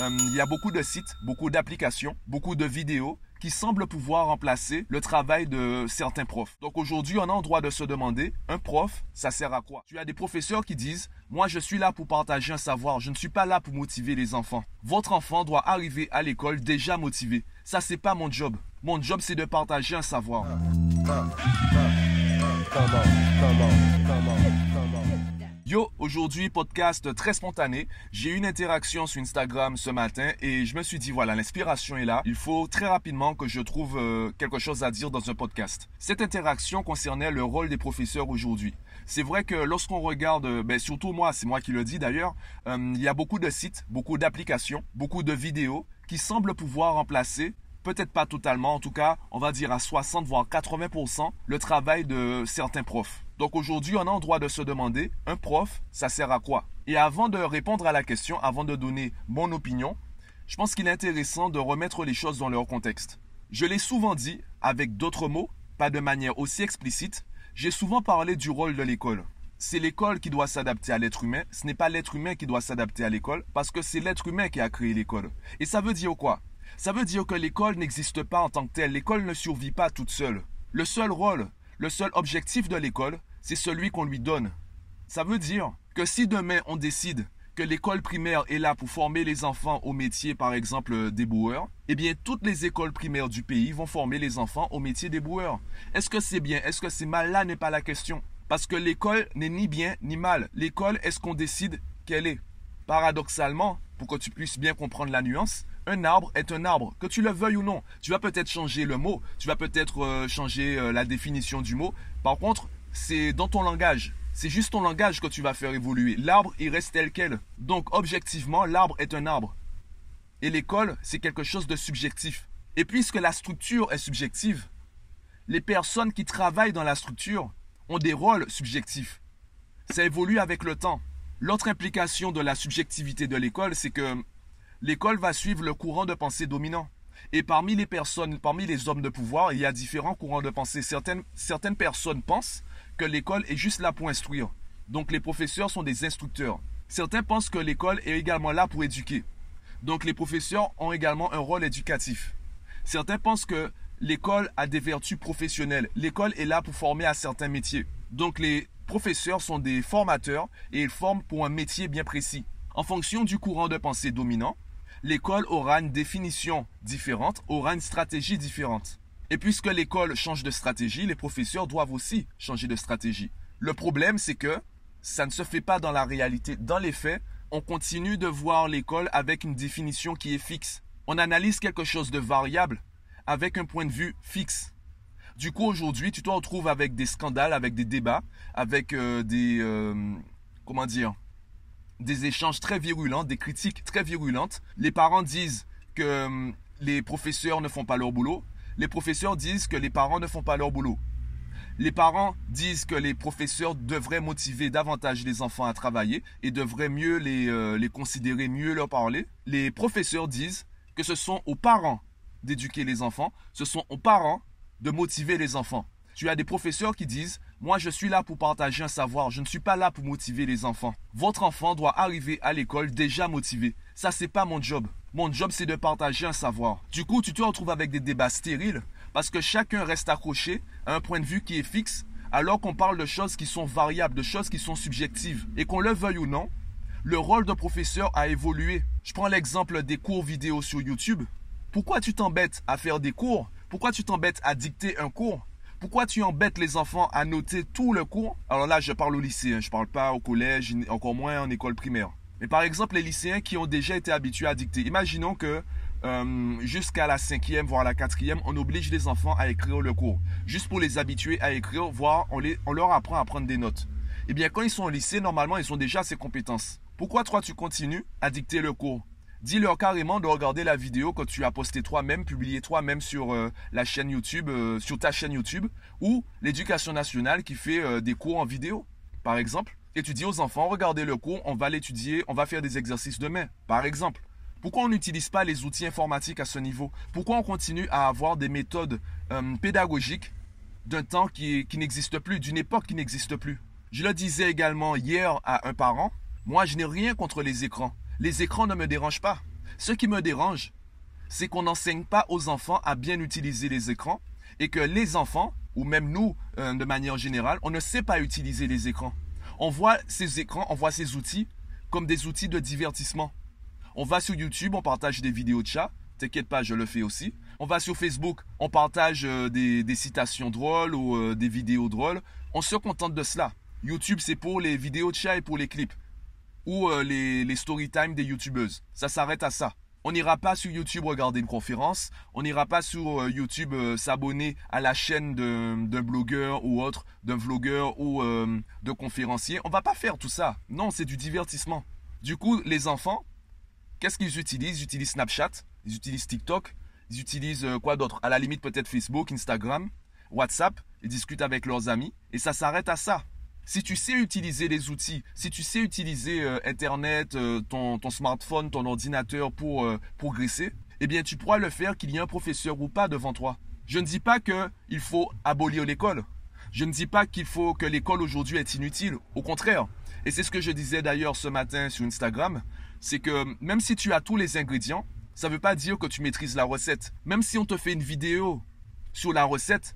Euh, il y a beaucoup de sites, beaucoup d'applications, beaucoup de vidéos qui semblent pouvoir remplacer le travail de certains profs. Donc aujourd'hui, on a le droit de se demander, un prof, ça sert à quoi Tu as des professeurs qui disent, moi je suis là pour partager un savoir, je ne suis pas là pour motiver les enfants. Votre enfant doit arriver à l'école déjà motivé. Ça, c'est pas mon job. Mon job, c'est de partager un savoir. Yo, aujourd'hui, podcast très spontané. J'ai eu une interaction sur Instagram ce matin et je me suis dit, voilà, l'inspiration est là. Il faut très rapidement que je trouve euh, quelque chose à dire dans un podcast. Cette interaction concernait le rôle des professeurs aujourd'hui. C'est vrai que lorsqu'on regarde, euh, ben, surtout moi, c'est moi qui le dis d'ailleurs, euh, il y a beaucoup de sites, beaucoup d'applications, beaucoup de vidéos qui semblent pouvoir remplacer peut-être pas totalement, en tout cas, on va dire à 60 voire 80% le travail de certains profs. Donc aujourd'hui, on a le droit de se demander, un prof, ça sert à quoi? Et avant de répondre à la question, avant de donner mon opinion, je pense qu'il est intéressant de remettre les choses dans leur contexte. Je l'ai souvent dit, avec d'autres mots, pas de manière aussi explicite, j'ai souvent parlé du rôle de l'école. C'est l'école qui doit s'adapter à l'être humain, ce n'est pas l'être humain qui doit s'adapter à l'école, parce que c'est l'être humain qui a créé l'école. Et ça veut dire quoi? Ça veut dire que l'école n'existe pas en tant que telle, l'école ne survit pas toute seule. Le seul rôle le seul objectif de l'école, c'est celui qu'on lui donne. Ça veut dire que si demain on décide que l'école primaire est là pour former les enfants au métier, par exemple, des boueurs, eh bien, toutes les écoles primaires du pays vont former les enfants au métier des boueurs. Est-ce que c'est bien? Est-ce que c'est mal? Là n'est pas la question. Parce que l'école n'est ni bien ni mal. L'école est ce qu'on décide qu'elle est. Paradoxalement, pour que tu puisses bien comprendre la nuance, un arbre est un arbre, que tu le veuilles ou non. Tu vas peut-être changer le mot, tu vas peut-être euh, changer euh, la définition du mot. Par contre, c'est dans ton langage. C'est juste ton langage que tu vas faire évoluer. L'arbre, il reste tel quel. Donc, objectivement, l'arbre est un arbre. Et l'école, c'est quelque chose de subjectif. Et puisque la structure est subjective, les personnes qui travaillent dans la structure ont des rôles subjectifs. Ça évolue avec le temps. L'autre implication de la subjectivité de l'école, c'est que l'école va suivre le courant de pensée dominant. Et parmi les personnes, parmi les hommes de pouvoir, il y a différents courants de pensée. Certaines, certaines personnes pensent que l'école est juste là pour instruire. Donc les professeurs sont des instructeurs. Certains pensent que l'école est également là pour éduquer. Donc les professeurs ont également un rôle éducatif. Certains pensent que l'école a des vertus professionnelles. L'école est là pour former à certains métiers. Donc les professeurs sont des formateurs et ils forment pour un métier bien précis. En fonction du courant de pensée dominant, l'école aura une définition différente, aura une stratégie différente. Et puisque l'école change de stratégie, les professeurs doivent aussi changer de stratégie. Le problème, c'est que ça ne se fait pas dans la réalité. Dans les faits, on continue de voir l'école avec une définition qui est fixe. On analyse quelque chose de variable avec un point de vue fixe. Du coup, aujourd'hui, tu te retrouves avec des scandales, avec des débats, avec euh, des... Euh, comment dire des échanges très virulents, des critiques très virulentes. Les parents disent que hum, les professeurs ne font pas leur boulot. Les professeurs disent que les parents ne font pas leur boulot. Les parents disent que les professeurs devraient motiver davantage les enfants à travailler et devraient mieux les, euh, les considérer, mieux leur parler. Les professeurs disent que ce sont aux parents d'éduquer les enfants, ce sont aux parents de motiver les enfants. Tu as des professeurs qui disent moi, je suis là pour partager un savoir. Je ne suis pas là pour motiver les enfants. Votre enfant doit arriver à l'école déjà motivé. Ça, c'est pas mon job. Mon job, c'est de partager un savoir. Du coup, tu te retrouves avec des débats stériles parce que chacun reste accroché à un point de vue qui est fixe alors qu'on parle de choses qui sont variables, de choses qui sont subjectives. Et qu'on le veuille ou non, le rôle de professeur a évolué. Je prends l'exemple des cours vidéo sur YouTube. Pourquoi tu t'embêtes à faire des cours? Pourquoi tu t'embêtes à dicter un cours? Pourquoi tu embêtes les enfants à noter tout le cours? Alors là, je parle au lycée, je ne parle pas au collège, encore moins en école primaire. Mais par exemple, les lycéens qui ont déjà été habitués à dicter. Imaginons que euh, jusqu'à la cinquième, voire la quatrième, on oblige les enfants à écrire le cours. Juste pour les habituer à écrire, voire on, on leur apprend à prendre des notes. Eh bien, quand ils sont au lycée, normalement, ils ont déjà ces compétences. Pourquoi toi, tu continues à dicter le cours? Dis-leur carrément de regarder la vidéo que tu as postée toi-même, publiée toi-même sur euh, la chaîne YouTube, euh, sur ta chaîne YouTube, ou l'éducation nationale qui fait euh, des cours en vidéo, par exemple. Et tu dis aux enfants, regardez le cours, on va l'étudier, on va faire des exercices demain, par exemple. Pourquoi on n'utilise pas les outils informatiques à ce niveau? Pourquoi on continue à avoir des méthodes pédagogiques d'un temps qui, qui n'existe plus, d'une époque qui n'existe plus? Je le disais également hier à un parent, moi je n'ai rien contre les écrans. Les écrans ne me dérangent pas. Ce qui me dérange, c'est qu'on n'enseigne pas aux enfants à bien utiliser les écrans et que les enfants, ou même nous euh, de manière générale, on ne sait pas utiliser les écrans. On voit ces écrans, on voit ces outils comme des outils de divertissement. On va sur YouTube, on partage des vidéos de chat. T'inquiète pas, je le fais aussi. On va sur Facebook, on partage euh, des, citations drôles ou euh, des vidéos drôles. On se contente de cela. YouTube, c'est pour les vidéos de chat et pour les clips. Ou euh, les, story time des YouTubeuses. Ça s'arrête à ça. On n'ira pas sur YouTube regarder une conférence. On n'ira pas sur YouTube s'abonner à la chaîne d'un blogueur ou autre, d'un vlogueur ou de conférencier. On va pas faire tout ça. Non, c'est du divertissement. Du coup, les enfants, qu'est-ce qu'ils utilisent? Ils utilisent Snapchat, ils utilisent TikTok, ils utilisent euh, quoi d'autre? À la limite peut-être Facebook, Instagram, WhatsApp, ils discutent avec leurs amis et ça s'arrête à ça. Si tu sais utiliser les outils, si tu sais utiliser euh, Internet, euh, ton, smartphone, ton ordinateur pour progresser, eh bien tu pourras le faire qu'il y ait un professeur ou pas devant toi. Je ne dis pas qu'il faut abolir l'école. Je ne dis pas qu'il faut que l'école aujourd'hui est inutile. Au contraire. Et c'est ce que je disais d'ailleurs ce matin sur Instagram. C'est que même si tu as tous les ingrédients, ça ne veut pas dire que tu maîtrises la recette. Même si on te fait une vidéo sur la recette,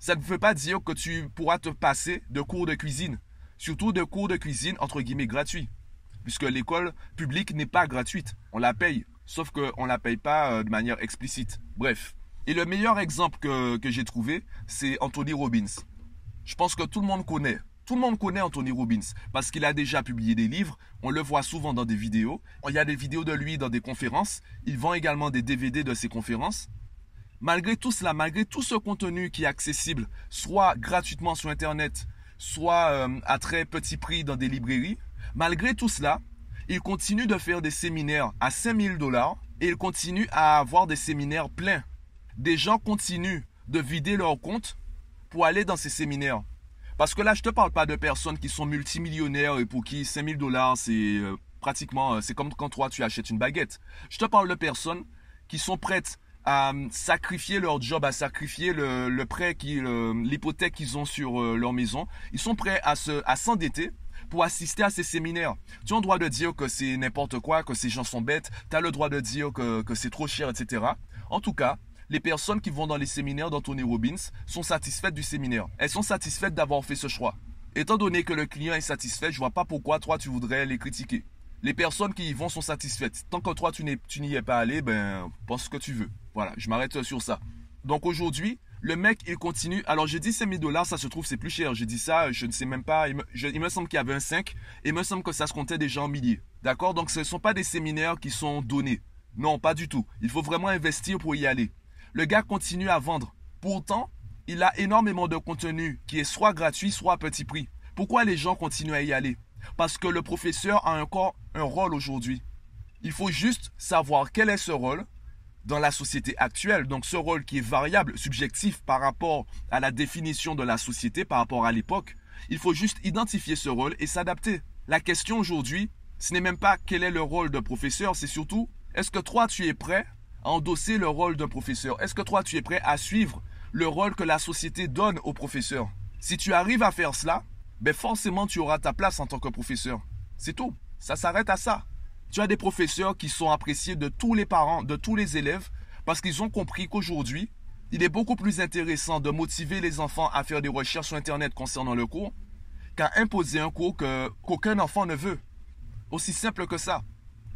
ça ne veut pas dire que tu pourras te passer de cours de cuisine. Surtout de cours de cuisine, entre guillemets, gratuits. Puisque l'école publique n'est pas gratuite. On la paye. Sauf qu'on ne la paye pas euh, de manière explicite. Bref. Et le meilleur exemple que, que j'ai trouvé, c'est Anthony Robbins. Je pense que tout le monde connaît. Tout le monde connaît Anthony Robbins parce qu'il a déjà publié des livres, on le voit souvent dans des vidéos. Il y a des vidéos de lui dans des conférences, il vend également des DVD de ses conférences. Malgré tout cela, malgré tout ce contenu qui est accessible, soit gratuitement sur Internet, soit euh, à très petit prix dans des librairies, malgré tout cela, il continue de faire des séminaires à 5000 dollars et il continue à avoir des séminaires pleins. Des gens continuent de vider leur compte pour aller dans ces séminaires. Parce que là, je ne te parle pas de personnes qui sont multimillionnaires et pour qui 5000 dollars, c'est euh, pratiquement, euh, c'est comme quand toi, tu achètes une baguette. Je te parle de personnes qui sont prêtes à euh, sacrifier leur job, à sacrifier le, prêt, l'hypothèque qu'ils ont sur leur maison. Ils sont prêts à à s'endetter pour assister à ces séminaires. Tu as le droit de dire que c'est n'importe quoi, que ces gens sont bêtes. Tu as le droit de dire que, que c'est trop cher, etc. En tout cas, les personnes qui vont dans les séminaires d'Anthony Robbins sont satisfaites du séminaire. Elles sont satisfaites d'avoir fait ce choix. Étant donné que le client est satisfait, je vois pas pourquoi toi tu voudrais les critiquer. Les personnes qui y vont sont satisfaites. Tant que toi tu n'y es pas allé, ben pense ce que tu veux. Voilà, je m'arrête sur ça. Donc aujourd'hui, le mec il continue. Alors j'ai dit 5000 dollars, ça se trouve c'est plus cher. J'ai dit ça, je ne sais même pas. Il me, semble qu'il y avait un 5 et il me semble que ça se comptait déjà en milliers. D'accord? Donc ce ne sont pas des séminaires qui sont donnés. Non, pas du tout. Il faut vraiment investir pour y aller le gars continue à vendre. Pourtant, il a énormément de contenu qui est soit gratuit, soit à petit prix. Pourquoi les gens continuent à y aller? Parce que le professeur a encore un rôle aujourd'hui. Il faut juste savoir quel est ce rôle dans la société actuelle. Donc ce rôle qui est variable, subjectif par rapport à la définition de la société, par rapport à l'époque. Il faut juste identifier ce rôle et s'adapter. La question aujourd'hui, ce n'est même pas quel est le rôle de professeur, c'est surtout est-ce que toi tu es prêt endosser le rôle d'un professeur? Est-ce que toi, tu es prêt à suivre le rôle que la société donne au professeur? Si tu arrives à faire cela, ben forcément, tu auras ta place en tant que professeur. C'est tout. Ça s'arrête à ça. Tu as des professeurs qui sont appréciés de tous les parents, de tous les élèves, parce qu'ils ont compris qu'aujourd'hui, il est beaucoup plus intéressant de motiver les enfants à faire des recherches sur Internet concernant le cours qu'à imposer un cours qu'aucun enfant ne veut. Aussi simple que ça.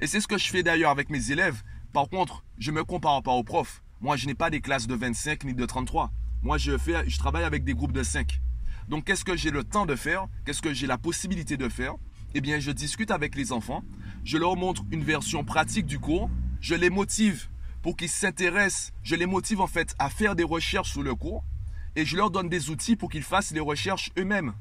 Et c'est ce que je fais d'ailleurs avec mes élèves. Par contre, je me compare pas aux profs. Moi, je n'ai pas des classes de 25 ni de 33. Moi, je, fais, je travaille avec des groupes de 5. Donc, qu'est-ce que j'ai le temps de faire? Qu'est-ce que j'ai la possibilité de faire? Eh bien, je discute avec les enfants. Je leur montre une version pratique du cours. Je les motive pour qu'ils s'intéressent. Je les motive en fait à faire des recherches sur le cours. Et je leur donne des outils pour qu'ils fassent les recherches eux-mêmes.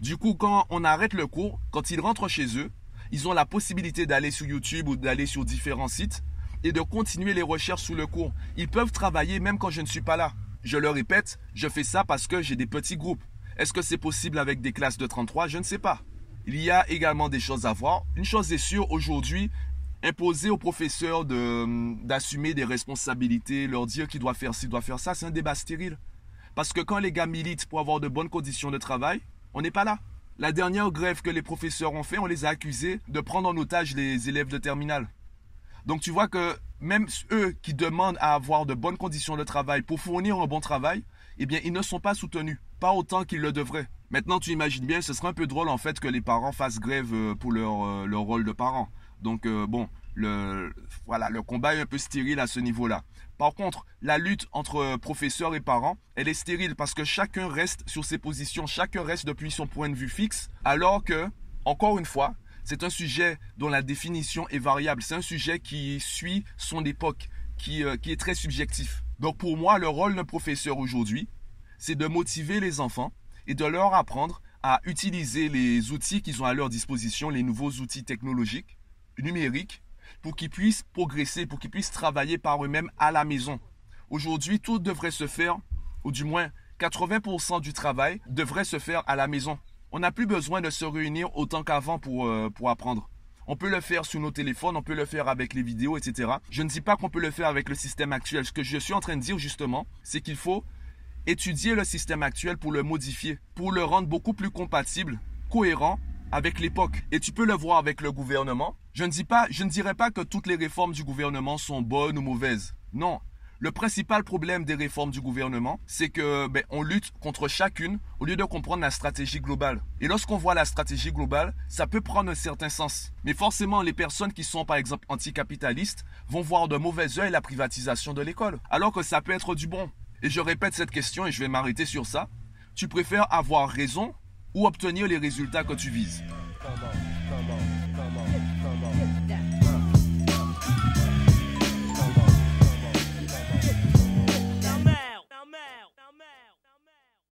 Du coup, quand on arrête le cours, quand ils rentrent chez eux, ils ont la possibilité d'aller sur YouTube ou d'aller sur différents sites et de continuer les recherches sous le cours. Ils peuvent travailler même quand je ne suis pas là. Je le répète, je fais ça parce que j'ai des petits groupes. Est-ce que c'est possible avec des classes de 33 Je ne sais pas. Il y a également des choses à voir. Une chose est sûre, aujourd'hui, imposer aux professeurs d'assumer des responsabilités, leur dire qu'ils doivent faire ci, doivent faire ça, c'est un débat stérile. Parce que quand les gars militent pour avoir de bonnes conditions de travail, on n'est pas là. La dernière grève que les professeurs ont fait, on les a accusés de prendre en otage les élèves de terminale. Donc tu vois que même eux qui demandent à avoir de bonnes conditions de travail pour fournir un bon travail, eh bien, ils ne sont pas soutenus, pas autant qu'ils le devraient. Maintenant, tu imagines bien, ce serait un peu drôle en fait que les parents fassent grève euh, pour leur, euh, leur rôle de parents. Donc, euh, bon, le, voilà, le combat est un peu stérile à ce niveau-là. Par contre, la lutte entre professeurs et parents, elle est stérile parce que chacun reste sur ses positions, chacun reste depuis son point de vue fixe, alors que, encore une fois, c'est un sujet dont la définition est variable. C'est un sujet qui suit son époque, qui, qui est très subjectif. Donc pour moi, le rôle d'un professeur aujourd'hui, c'est de motiver les enfants et de leur apprendre à utiliser les outils qu'ils ont à leur disposition, les nouveaux outils technologiques, numériques, pour qu'ils puissent progresser, pour qu'ils puissent travailler par eux-mêmes à la maison. Aujourd'hui, tout devrait se faire, ou du moins 80% du travail devrait se faire à la maison. On n'a plus besoin de se réunir autant qu'avant pour, euh, apprendre. On peut le faire sur nos téléphones, on peut le faire avec les vidéos, etc. Je ne dis pas qu'on peut le faire avec le système actuel. Ce que je suis en train de dire justement, c'est qu'il faut étudier le système actuel pour le modifier, pour le rendre beaucoup plus compatible, cohérent avec l'époque. Et tu peux le voir avec le gouvernement. Je ne dis pas, je ne dirais pas que toutes les réformes du gouvernement sont bonnes ou mauvaises. Non. Le principal problème des réformes du gouvernement, c'est que ben, on lutte contre chacune au lieu de comprendre la stratégie globale. Et lorsqu'on voit la stratégie globale, ça peut prendre un certain sens. Mais forcément, les personnes qui sont par exemple anticapitalistes vont voir de mauvais œil la privatisation de l'école, alors que ça peut être du bon. Et je répète cette question et je vais m'arrêter sur ça. Tu préfères avoir raison ou obtenir les résultats que tu vises?